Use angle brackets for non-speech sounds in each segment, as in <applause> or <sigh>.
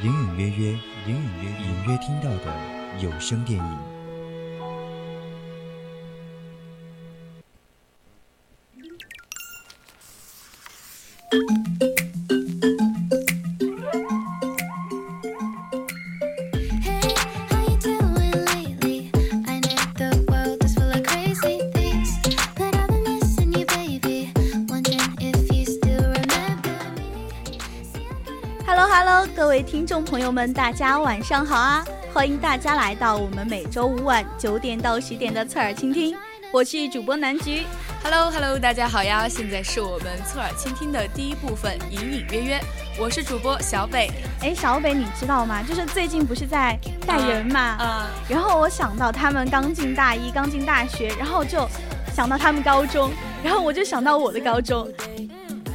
隐隐约约，隐隐约隐约听到的有声电影。听众朋友们，大家晚上好啊！欢迎大家来到我们每周五晚九点到十点的侧耳倾听，我是主播南菊。Hello Hello，大家好呀！现在是我们侧耳倾听的第一部分，隐隐约约，我是主播小北。哎，小北，你知道吗？就是最近不是在带人嘛？嗯。然后我想到他们刚进大一，刚进大学，然后就想到他们高中，然后我就想到我的高中。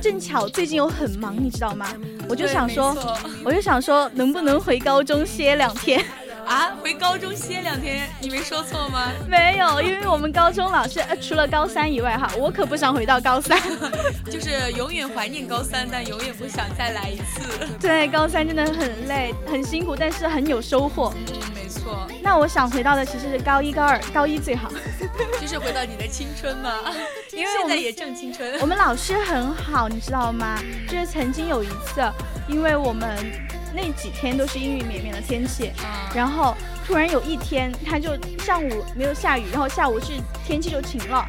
正巧最近又很忙，你知道吗？<laughs> 我就想说，我就想说，能不能回高中歇两天？<laughs> 啊，回高中歇两天，你没说错吗？没有，因为我们高中老师，呃，除了高三以外，哈，我可不想回到高三，<laughs> 就是永远怀念高三，但永远不想再来一次。对，高三真的很累，很辛苦，但是很有收获。错。那我想回到的其实是高一、高二，高一最好，<laughs> 就是回到你的青春嘛。<laughs> 因为现在也正青春。我们老师很好，你知道吗？就是曾经有一次，因为我们。那几天都是阴雨绵绵的天气，然后突然有一天，他就上午没有下雨，然后下午是天气就晴了，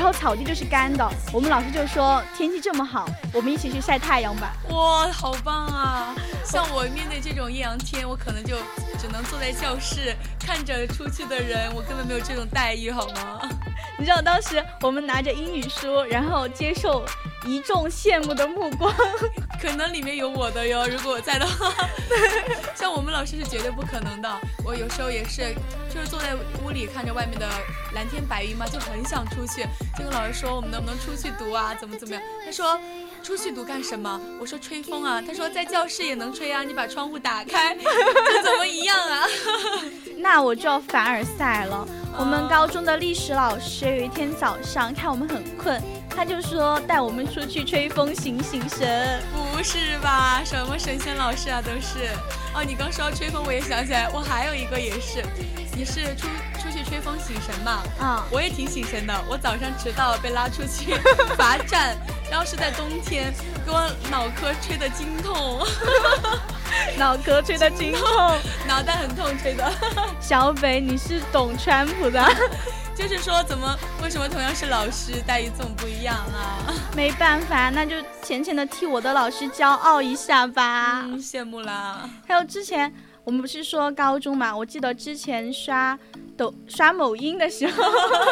然后草地就是干的。我们老师就说天气这么好，我们一起去晒太阳吧。哇，好棒啊！像我面对这种艳阳天，我可能就只能坐在教室看着出去的人，我根本没有这种待遇，好吗？<laughs> 你知道当时我们拿着英语书，然后接受。一众羡慕的目光，可能里面有我的哟。<laughs> 如果我在的话，像我们老师是绝对不可能的。我有时候也是，就是坐在屋里看着外面的蓝天白云嘛，就很想出去，就跟老师说我们能不能出去读啊？怎么怎么样？他说出去读干什么？我说吹风啊。他说在教室也能吹啊，你把窗户打开，这 <laughs> 怎么一样啊？<laughs> 那我就要凡尔赛了。我们高中的历史老师有一天早上看我们很困。他就说带我们出去吹风醒醒神，不是吧？什么神仙老师啊，都是。哦，你刚说到吹风，我也想起来，我还有一个也是，你是出出去吹风醒神嘛？啊，我也挺醒神的。我早上迟到被拉出去 <laughs> 罚站，然后是在冬天，给我脑壳吹得惊痛，<laughs> 脑壳吹得惊痛，<laughs> 脑袋很痛吹的。<laughs> 小北，你是懂川普的。就是说，怎么为什么同样是老师，待遇这么不一样啊？没办法，那就浅浅的替我的老师骄傲一下吧。嗯羡慕啦。还有之前我们不是说高中嘛？我记得之前刷抖刷某音的时候，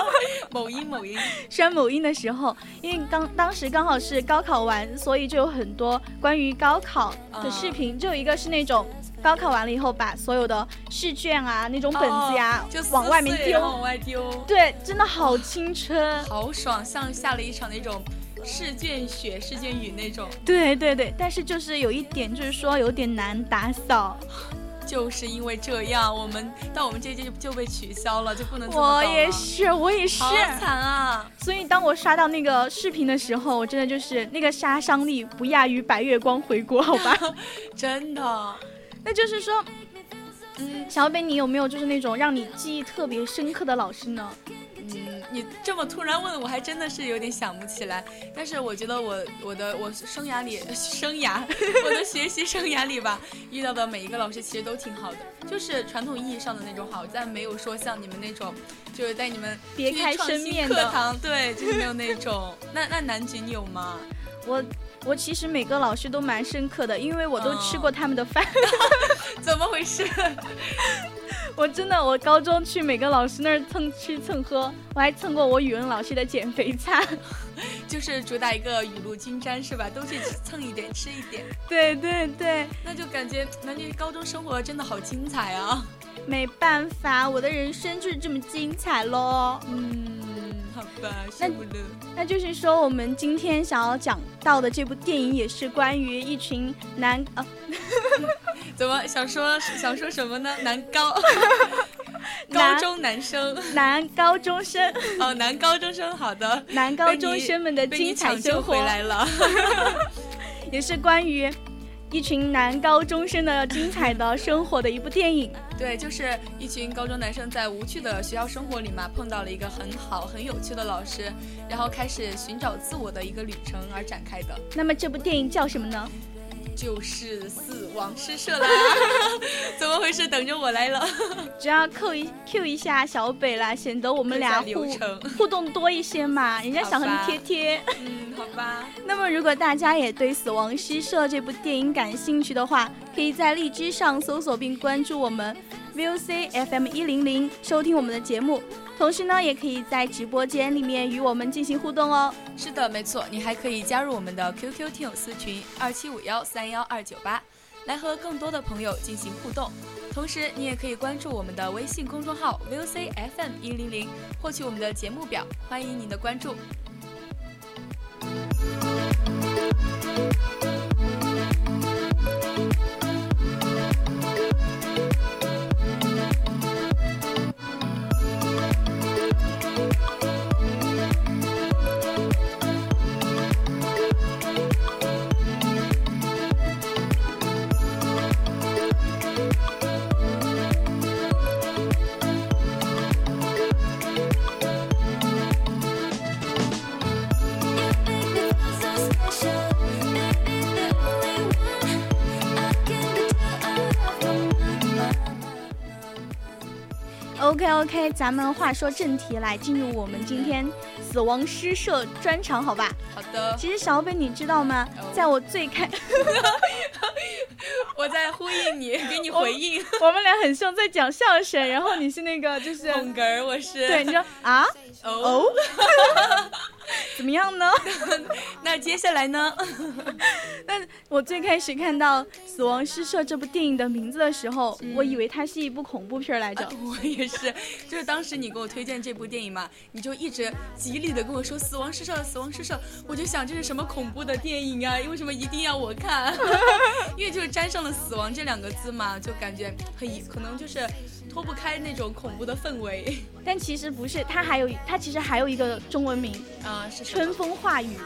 <laughs> 某音某音 <laughs> 刷某音的时候，因为刚当时刚好是高考完，所以就有很多关于高考的视频，就有一个是那种。高考完了以后，把所有的试卷啊、那种本子呀，就往外面丢，往外丢。对，真的好青春，好爽，像下了一场那种试卷雪、试卷雨那种。对对对，但是就是有一点，就是说有点难打扫。<laughs> 就是因为这样，我们到我们这届就就被取消了，就不能。我也是，我也是，好惨啊！所以当我刷到那个视频的时候，我真的就是那个杀伤力不亚于白月光回国，好吧？<laughs> 真的。<laughs> 那就是说，嗯，小北，你有没有就是那种让你记忆特别深刻的老师呢？嗯，你这么突然问，我还真的是有点想不起来。但是我觉得我我的我生涯里 <laughs> 生涯我的学习生涯里吧，遇到的每一个老师其实都挺好的，就是传统意义上的那种好，但没有说像你们那种，就是带你们别开生面的课堂，对，就是没有那种。那那南菊你有吗？<laughs> 我我其实每个老师都蛮深刻的，因为我都吃过他们的饭。<laughs> 怎么回事？我真的，我高中去每个老师那儿蹭吃蹭喝，我还蹭过我语文老师的减肥餐，<laughs> 就是主打一个雨露均沾是吧？都去蹭一点，吃一点。<laughs> 对对对，那就感觉那你高中生活真的好精彩啊！没办法，我的人生就是这么精彩喽。嗯，好吧，那。那就是说，我们今天想要讲到的这部电影，也是关于一群男啊。<laughs> 怎么想说想说什么呢？男高 <laughs> 高中男生，男高中生哦，男高中生，好的，男高中生们的精彩生活回来了，<laughs> 也是关于一群男高中生的精彩的生活的一部电影。对，就是一群高中男生在无趣的学校生活里嘛，碰到了一个很好很有趣的老师，然后开始寻找自我的一个旅程而展开的。那么这部电影叫什么呢？就是死亡诗社啦，<laughs> 怎么回事？等着我来了，<laughs> 只要扣一 Q 一下小北啦，显得我们俩互 <laughs> 互动多一些嘛。人家想和你贴贴，嗯，好吧。那么如果大家也对《死亡诗社》这部电影感兴趣的话，可以在荔枝上搜索并关注我们 VOC FM 一零零，收听我们的节目。同时呢，也可以在直播间里面与我们进行互动哦。是的，没错，你还可以加入我们的 QQ 听友私群二七五幺三幺二九八，来和更多的朋友进行互动。同时，你也可以关注我们的微信公众号 VOC FM 一零零，获取我们的节目表。欢迎您的关注。OK 咱们话说正题，来进入我们今天死亡诗社专场，好吧？好的。其实小北，你知道吗？在我最开，<laughs> 我在呼应你，<laughs> 给你回应。我们俩很像在讲相声，然后你是那个就是捧哏，我是。对，你说啊？哦。<laughs> 怎么样呢？<laughs> 那接下来呢？<laughs> 那我最开始看到《死亡诗社》这部电影的名字的时候，我以为它是一部恐怖片来着。我也是，就是当时你给我推荐这部电影嘛，你就一直极力的跟我说《死亡诗社》《死亡诗社》，我就想这是什么恐怖的电影啊？为什么一定要我看？<laughs> 因为就是沾上了“死亡”这两个字嘛，就感觉很可能就是脱不开那种恐怖的氛围。<laughs> 但其实不是，它还有它其实还有一个中文名啊，是春风化雨。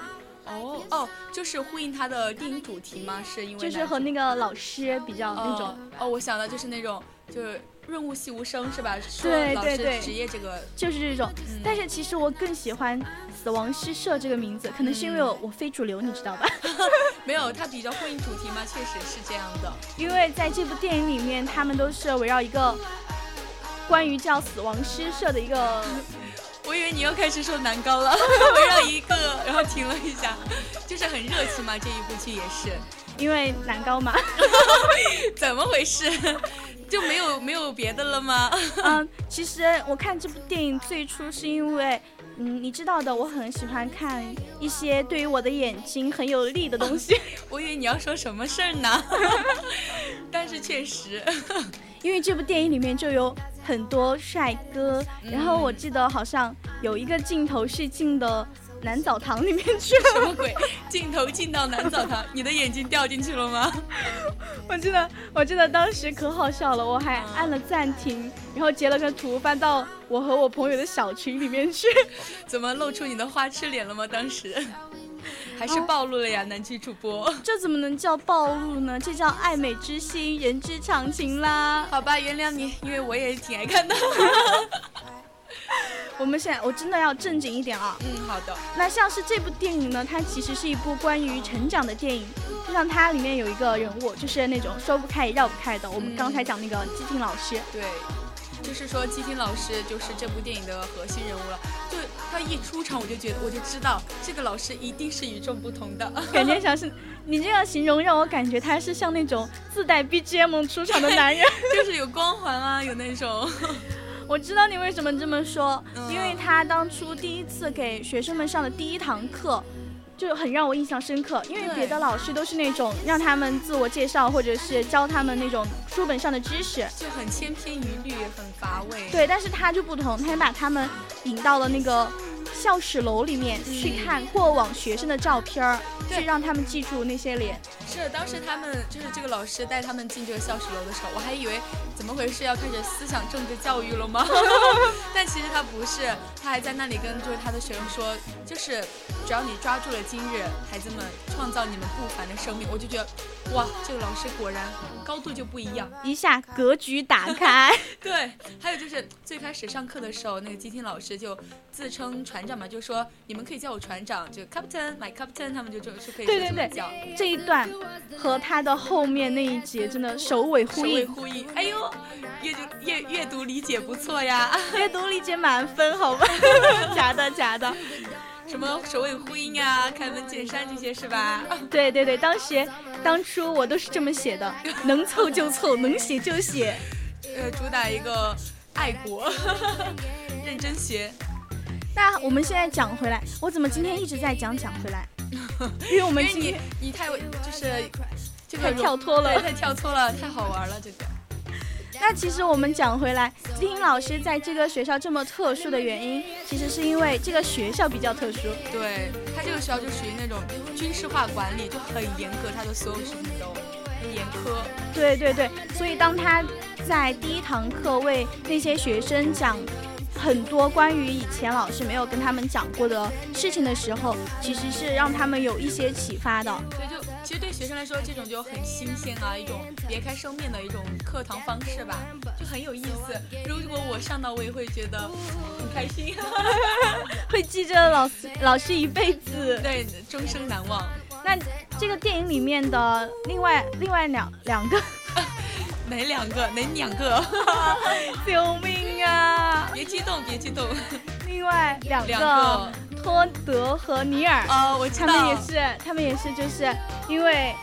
哦哦，就是呼应它的电影主题吗？是因为就是和那个老师比较那种。哦，我想的就是那种就是润物细无声是吧？对对对，职业这个就是这种。但是其实我更喜欢《死亡诗社》这个名字，可能是因为我我非主流，你知道吧？<laughs> 没有，它比较呼应主题嘛，确实是这样的。因为在这部电影里面，他们都是围绕一个关于叫死亡诗社的一个。<laughs> 我以为你要开始说男高了，<laughs> 围绕一个，然后停了一下，就是很热情嘛。这一部剧也是，因为男高嘛。<laughs> 怎么回事？就没有没有别的了吗？嗯，其实我看这部电影最初是因为，嗯，你知道的，我很喜欢看一些对于我的眼睛很有利的东西。我以为你要说什么事儿呢？但是确实，因为这部电影里面就有。很多帅哥，然后我记得好像有一个镜头是进的男澡堂里面去了。什么鬼？镜头进到男澡堂，你的眼睛掉进去了吗？<laughs> 我记得，我记得当时可好笑了，我还按了暂停，然后截了个图发到我和我朋友的小群里面去。<laughs> 怎么露出你的花痴脸了吗？当时？还是暴露了呀，南区主播，<laughs> 这怎么能叫暴露呢？这叫爱美之心，人之常情啦。好吧，原谅你，因为我也挺爱看的。<laughs> 我们现在我真的要正经一点啊。嗯，好的。那像是这部电影呢，它其实是一部关于成长的电影。就像它里面有一个人物，就是那种说不开也绕不开的。我们刚才讲那个基廷老师。对，就是说基金老师就是这部电影的核心人物了。就他一出场，我就觉得我就知道这个老师一定是与众不同的。感觉像是你这样形容，让我感觉他是像那种自带 BGM 出场的男人，就是有光环啊，有那种。<laughs> 我知道你为什么这么说，因为他当初第一次给学生们上的第一堂课，就很让我印象深刻。因为别的老师都是那种让他们自我介绍，或者是教他们那种书本上的知识，就很千篇一律，很乏味。对，但是他就不同，他把他们引到了那个。教室楼里面去看过往学生的照片儿，去让他们记住那些脸。是，当时他们就是这个老师带他们进这个校史楼的时候，我还以为怎么回事，要开始思想政治教育了吗？<laughs> 但其实他不是，他还在那里跟就是他的学生说，就是只要你抓住了今日，孩子们创造你们不凡的生命。我就觉得，哇，这个老师果然高度就不一样，一下格局打开。<laughs> 对，还有就是最开始上课的时候，那个基听老师就自称传。船长嘛，就说你们可以叫我船长，就 Captain，my Captain，他们就就是可以对对对叫这一段和他的后面那一节真的首尾呼应。首尾呼应，哎呦，阅读阅阅读理解不错呀，<laughs> 阅读理解满分，好吧？<laughs> 假的假的，什么首尾呼应啊，开门见山这些是吧？<laughs> 对对对，当时当初我都是这么写的，能凑就凑，能写就写，呃，主打一个爱国，认真学。那我们现在讲回来，我怎么今天一直在讲讲回来？<laughs> 因为我们今天你太就是就 <laughs> 太跳脱了，太跳脱了，太好玩了这个。<laughs> 那其实我们讲回来，金英老师在这个学校这么特殊的原因，其实是因为这个学校比较特殊。对他这个学校就属于那种军事化管理，就很严格，他的所有事情都很严苛。对对对，所以当他在第一堂课为那些学生讲。很多关于以前老师没有跟他们讲过的事情的时候，其实是让他们有一些启发的。所以就其实对学生来说，这种就很新鲜啊，一种别开生面的一种课堂方式吧，就很有意思。如果我上到，我也会觉得很开心，<laughs> <laughs> 会记着老师老师一辈子，对，终生难忘。那这个电影里面的另外另外两两个。哪两个？哪两个？<laughs> 救命啊！别激动，别激动。另外两个，托德和尼尔。哦，我他们也是，他们也是，就是因为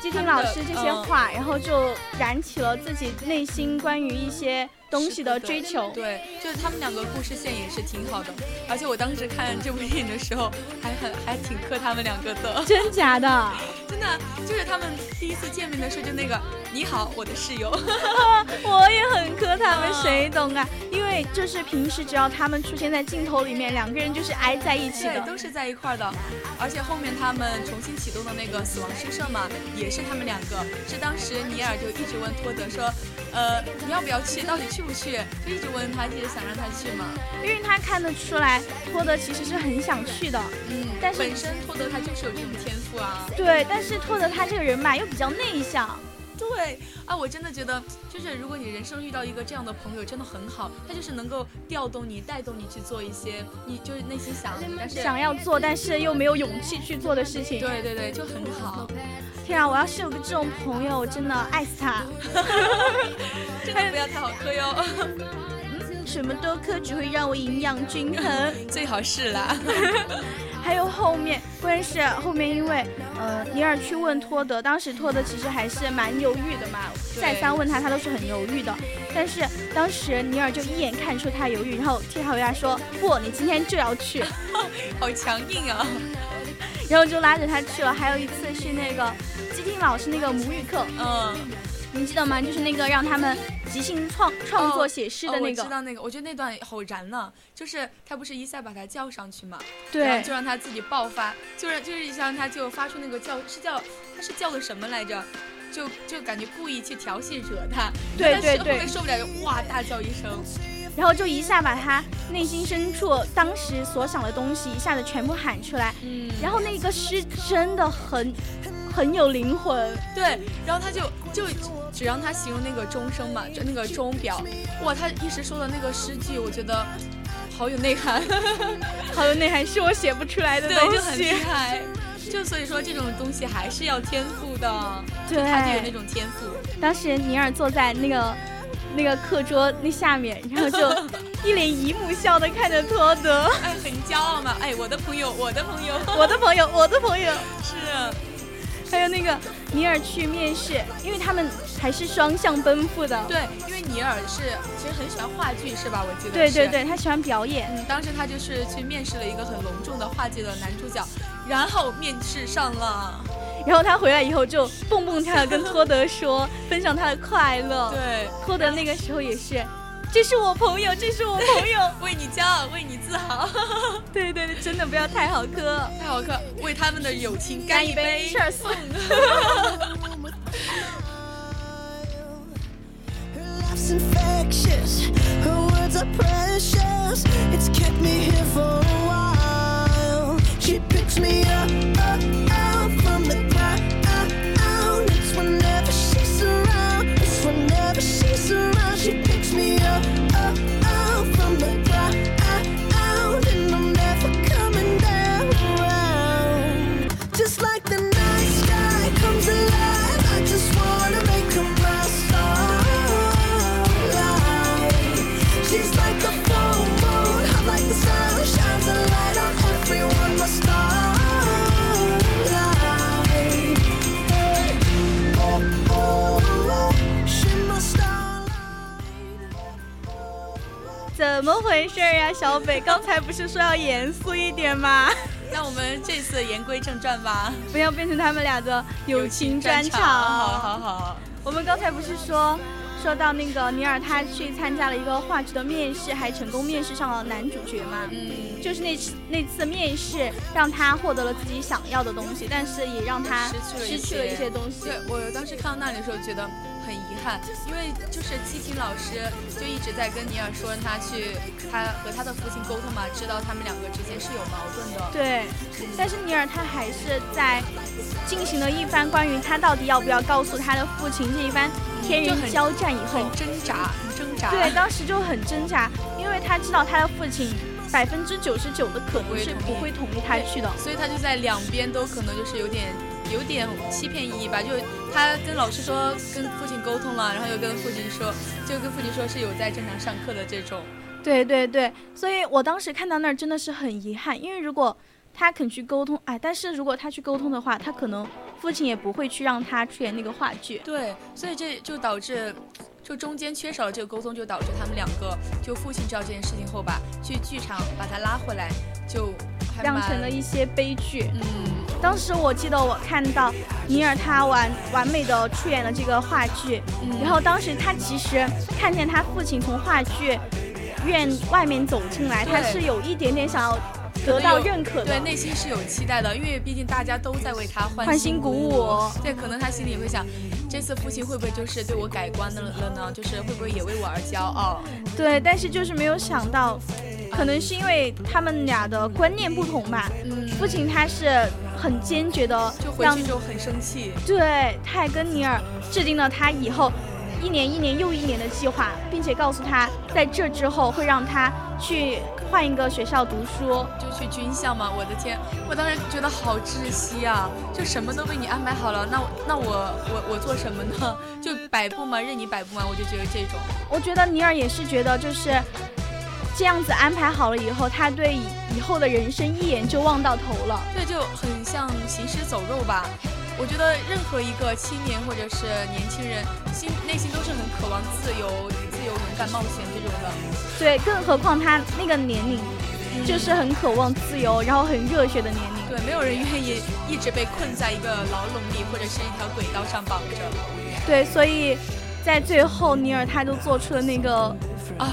基廷老师这些话，然后就燃起了自己内心关于一些。东西的追求，对，就是他们两个故事线也是挺好的，而且我当时看这部电影的时候，还很还挺磕他们两个的，真假的？<laughs> 真的，就是他们第一次见面的时候，就那个你好，我的室友，<laughs> 我也很磕他们，谁懂啊？因为就是平时只要他们出现在镜头里面，两个人就是挨在一起的，都是在一块的，而且后面他们重新启动的那个死亡诗社嘛，也是他们两个，是当时尼尔就一直问托德说，呃，你要不要去？到底去？不去？就一直问他，一直想让他去嘛，因为他看得出来，托德其实是很想去的。嗯，但是本身托德他就是有这种天赋啊。对，但是托德他这个人吧，又比较内向。对啊，我真的觉得，就是如果你人生遇到一个这样的朋友，真的很好。他就是能够调动你、带动你去做一些你就是内心想但是想要做，但是又没有勇气去做的事情。对对对，就很好。天啊，我要是有个这种朋友，我真的爱死他。<laughs> 真的不要太好磕哟。什么都磕，只会让我营养均衡。<laughs> 最好是啦。<laughs> 还有后面，关键是后面，因为呃，尼尔去问托德，当时托德其实还是蛮犹豫的嘛，再三问他，他都是很犹豫的。但是当时尼尔就一眼看出他犹豫，然后替他回答说：“不，你今天就要去。<laughs> ”好强硬啊！然后就拉着他去了。还有一次是那个基丁老师那个母语课，嗯，你记得吗？就是那个让他们即兴创创作写诗的那个。我知道那个，我觉得那段好燃呢。就是他不是一下把他叫上去嘛，对，就让他自己爆发，就是就是一下他就发出那个叫，是叫他是叫个什么来着？就就感觉故意去调戏惹他，对对对，后面受不了就哇大叫一声。然后就一下把他内心深处当时所想的东西一下子全部喊出来，嗯，然后那个诗真的很很有灵魂，对，然后他就就只让他形容那个钟声嘛，就那个钟表，哇，他一时说的那个诗句，我觉得好有内涵，<laughs> 好有内涵，是我写不出来的东西，就很厉害。就所以说，这种东西还是要天赋的，对，他就有那种天赋。当时尼尔坐在那个那个课桌那下面，然后就 <laughs> 一脸姨母笑的看着托德，哎，很骄傲嘛，哎，我的朋友，我的朋友，我的朋友，我的朋友，<laughs> 是。还有那个尼尔去面试，因为他们还是双向奔赴的。对，因为尼尔是其实很喜欢话剧，是吧？我记得。对对对，他喜欢表演。嗯，当时他就是去面试了一个很隆重的话剧的男主角，然后面试上了，然后他回来以后就蹦蹦跳跳跟托德说，分享他的快乐。对，托德那个时候也是。这是我朋友，这是我朋友，<laughs> 为你骄傲，为你自豪。<laughs> 对对对，真的不要太好磕，太好磕，为他们的友情干一杯。送。怎刚才不是说要严肃一点吗？<laughs> 那我们这次言归正传吧，不要变成他们俩的友情专场。好好好，我们刚才不是说。说到那个尼尔，他去参加了一个话剧的面试，还成功面试上了男主角嘛？嗯，就是那次那次面试，让他获得了自己想要的东西，但是也让他失去了一些东西。对我当时看到那里的时候，觉得。很遗憾，因为就是七琴老师就一直在跟尼尔说，让他去他和他的父亲沟通嘛，知道他们两个之间是有矛盾的。对，但是尼尔他还是在进行了一番关于他到底要不要告诉他的父亲这一番天人交战以后，很挣扎，很挣扎。对，当时就很挣扎，因为他知道他的父亲百分之九十九的可能是不会同意他去的，所以他就在两边都可能就是有点。有点欺骗意义吧，就他跟老师说跟父亲沟通了，然后又跟父亲说，就跟父亲说是有在正常上课的这种。对对对，所以我当时看到那儿真的是很遗憾，因为如果他肯去沟通，哎，但是如果他去沟通的话，他可能父亲也不会去让他出演那个话剧。对，所以这就导致，就中间缺少了这个沟通，就导致他们两个就父亲知道这件事情后吧，去剧场把他拉回来，就酿成了一些悲剧。嗯。当时我记得我看到尼尔他完完美的出演了这个话剧，然后当时他其实看见他父亲从话剧院外面走进来，他是有一点点想要得到认可的，对，内心是有期待的，因为毕竟大家都在为他欢欣鼓舞，对，可能他心里也会想，这次父亲会不会就是对我改观了了呢？就是会不会也为我而骄傲？对，但是就是没有想到。可能是因为他们俩的观念不同吧。嗯，父亲他是很坚决的，就回去就很生气。对，他还跟尼尔制定了他以后一年一年又一年的计划，并且告诉他在这之后会让他去换一个学校读书，就去军校嘛。我的天，我当时觉得好窒息啊！就什么都为你安排好了，那那我我我做什么呢？<laughs> 就摆布嘛，任你摆布嘛。我就觉得这种，我觉得尼尔也是觉得就是。这样子安排好了以后，他对以后的人生一眼就望到头了。对，就很像行尸走肉吧。我觉得任何一个青年或者是年轻人，心内心都是很渴望自由、自由、勇敢、冒险这种的。对，更何况他那个年龄，就是很渴望自由，然后很热血的年龄。对，没有人愿意一直被困在一个牢笼里，或者是一条轨道上绑着。对，所以在最后，尼尔他就做出了那个啊。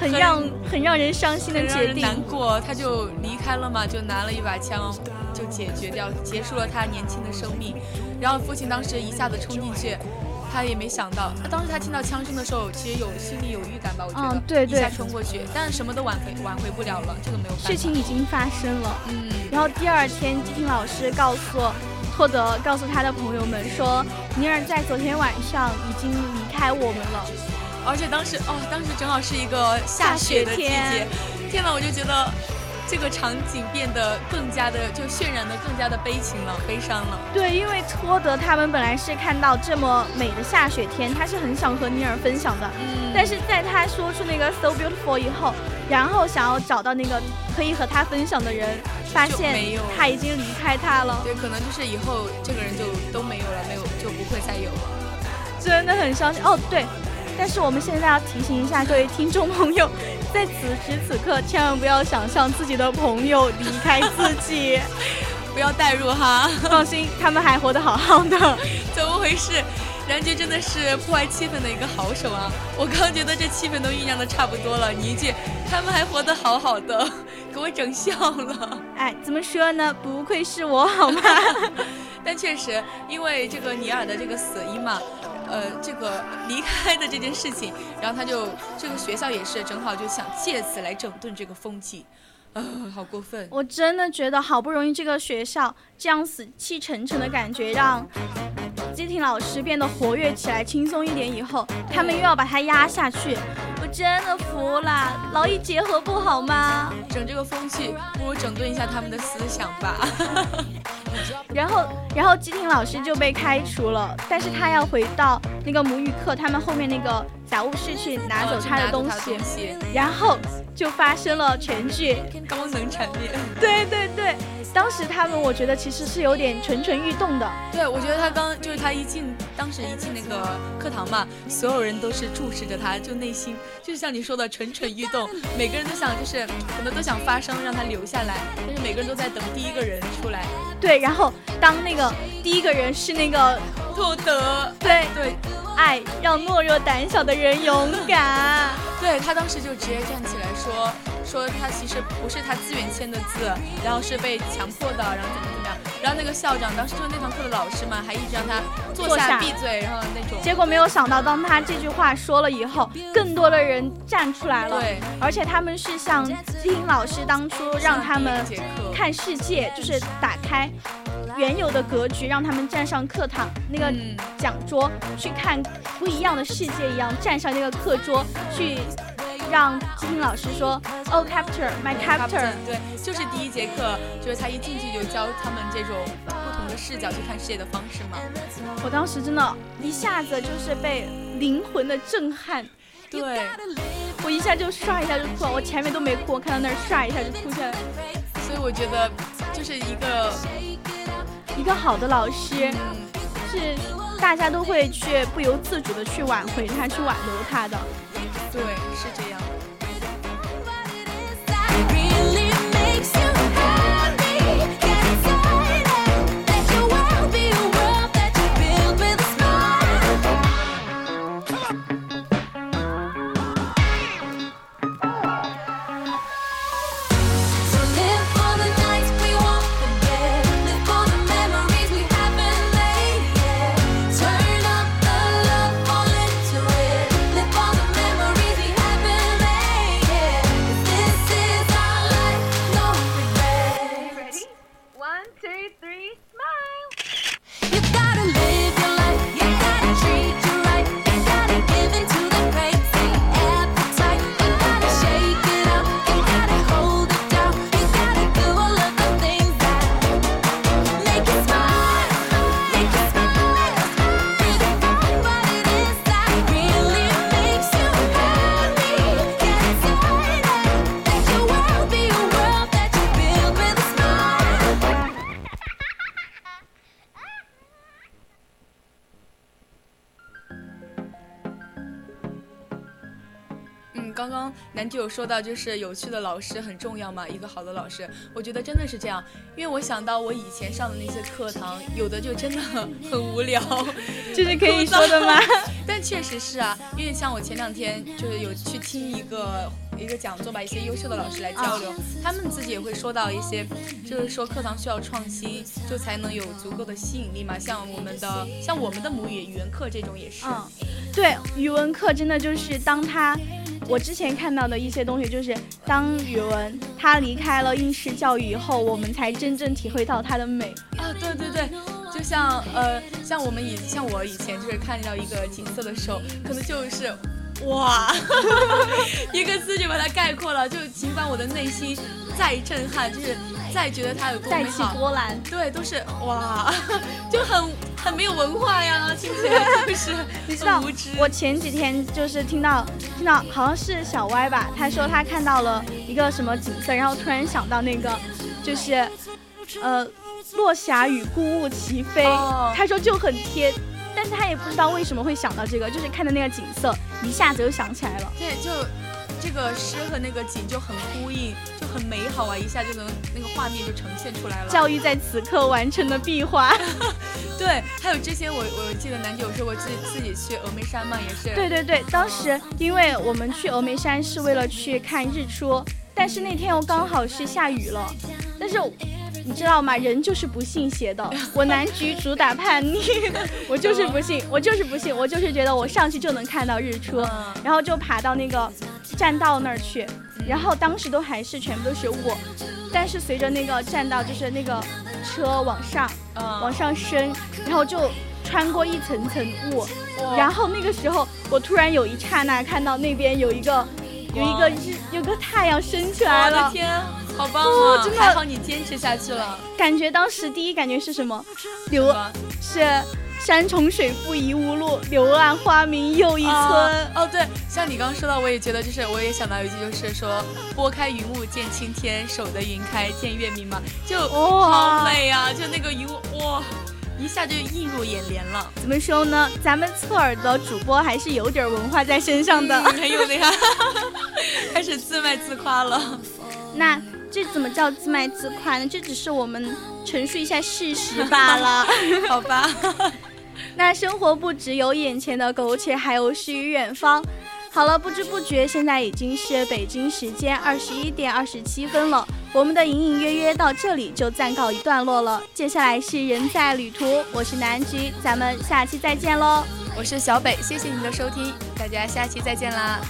很让很让人伤心的决定，难过，他就离开了嘛，就拿了一把枪，就解决掉，结束了他年轻的生命。然后父亲当时一下子冲进去，他也没想到，当时他听到枪声的时候，其实有心里有预感吧，我觉得，对对，一下冲过去，但是什么都挽回挽回不了了，这个没有办法。事情已经发生了，嗯。然后第二天，基廷老师告诉托德，告诉他的朋友们说，尼尔在昨天晚上已经离开我们了。而且当时哦，当时正好是一个下雪的季节，天呐，我就觉得这个场景变得更加的就渲染的更加的悲情了，悲伤了。对，因为托德他们本来是看到这么美的下雪天，他是很想和尼尔分享的。嗯。但是在他说出那个 so beautiful 以后，然后想要找到那个可以和他分享的人，发现他已经离开他了。对，可能就是以后这个人就都没有了，没有就不会再有了。真的很伤心哦，对，但是我们现在要提醒一下各位听众朋友，在此时此刻千万不要想象自己的朋友离开自己，<laughs> 不要代入哈，放心，他们还活得好好的。<laughs> 怎么回事？然杰真的是破坏气氛的一个好手啊！我刚觉得这气氛都酝酿的差不多了，你一句他们还活得好好的，<laughs> 给我整笑了。哎，怎么说呢？不愧是我好吗？但确实，因为这个尼尔的这个死因嘛。呃，这个离开的这件事情，然后他就这个学校也是正好就想借此来整顿这个风气，呃，好过分！我真的觉得好不容易这个学校这样死气沉沉的感觉，让基廷老师变得活跃起来，轻松一点以后，他们又要把他压下去，我真的服了！劳逸结合不好吗？整这个风气，不如整顿一下他们的思想吧。<laughs> 然后，然后基廷老师就被开除了，但是他要回到那个母语课他们后面那个杂物室去拿走他的东西，然后就发生了全剧高能场面。对对对。当时他们，我觉得其实是有点蠢蠢欲动的。对，我觉得他刚就是他一进，当时一进那个课堂嘛，所有人都是注视着他，就内心就是像你说的蠢蠢欲动，每个人都想就是可能都想发声让他留下来，但是每个人都在等第一个人出来。对，然后当那个第一个人是那个对对，爱让懦弱胆小的人勇敢。<laughs> 对他当时就直接站起来说。说他其实不是他自愿签的字，然后是被强迫的，然后怎么怎么样，然后那个校长当时就是那堂课的老师嘛，还一直让他坐下闭嘴，然后那种。结果没有想到，当他这句话说了以后，更多的人站出来了。对，而且他们是像听老师当初让他们看世界，就是打开原有的格局，让他们站上课堂那个讲桌去看不一样的世界一样，站上那个课桌去。让金平老师说，Oh capture my capture，对，就是第一节课，就是他一进去就教他们这种不同的视角去看世界的方式嘛。我当时真的，一下子就是被灵魂的震撼，对，我一下就刷一下就哭了，我前面都没哭，我看到那儿唰一下就哭下来。所以我觉得，就是一个一个好的老师，是大家都会去不由自主的去挽回他，去挽留他的。对，是这样。就有说到，就是有趣的老师很重要嘛，一个好的老师，我觉得真的是这样。因为我想到我以前上的那些课堂，有的就真的很无聊，这是可以说的吗？但确实是啊，因为像我前两天就是有去听一个一个讲座吧，一些优秀的老师来交流，他们自己也会说到一些，就是说课堂需要创新，就才能有足够的吸引力嘛。像我们的像我们的母语语文课这种也是，嗯，对，语文课真的就是当他。我之前看到的一些东西，就是当语文它离开了应试教育以后，我们才真正体会到它的美啊！对对对，就像呃，像我们以像我以前就是看到一个景色的时候，可能就是哇，<laughs> 一个字就把它概括了。就尽管我的内心再震撼，就是再觉得它有多美好，起波澜，对，都是哇，<laughs> 就很很没有文化呀，听起来就是你知道，我前几天就是听到听到好像是小歪吧，他说他看到了一个什么景色，然后突然想到那个就是呃落霞与孤鹜齐飞，他说就很贴。但是他也不知道为什么会想到这个，就是看的那个景色，一下子就想起来了。对，就这个诗和那个景就很呼应，就很美好啊，一下就能那个画面就呈现出来了。教育在此刻完成了壁画。<laughs> 对，还有之前我我记得南姐有说过自己自己去峨眉山嘛，也是。对对对，当时因为我们去峨眉山是为了去看日出，但是那天又刚好是下雨了，但是。你知道吗？人就是不信邪的。我南局主打叛逆，<laughs> 我就是不信，我就是不信，我就是觉得我上去就能看到日出，然后就爬到那个栈道那儿去，然后当时都还是全部都是雾，但是随着那个栈道就是那个车往上，往上升，然后就穿过一层层雾，然后那个时候我突然有一刹那看到那边有一个有一个日有个太阳升起来了。好棒啊！真的，还好你坚持下去了。感觉当时第一感觉是什么？流是山重水复疑无路，柳暗花明又一村。哦，对，像你刚刚说到，我也觉得就是，我也想到一句，就是说拨开云雾见青天，守得云开见月明嘛，就好美啊！就那个云雾，哇，一下就映入眼帘了。怎么说呢？咱们侧耳的主播还是有点文化在身上的，没有的呀，<laughs> 开始自卖自夸了。那。这怎么叫自卖自夸呢？这只是我们陈述一下事实罢了，<laughs> 好吧？<laughs> 那生活不只有眼前的苟且，还有诗与远方。好了，不知不觉现在已经是北京时间二十一点二十七分了，我们的隐隐约约到这里就暂告一段落了。接下来是人在旅途，我是南菊，咱们下期再见喽。我是小北，谢谢你的收听，大家下期再见啦。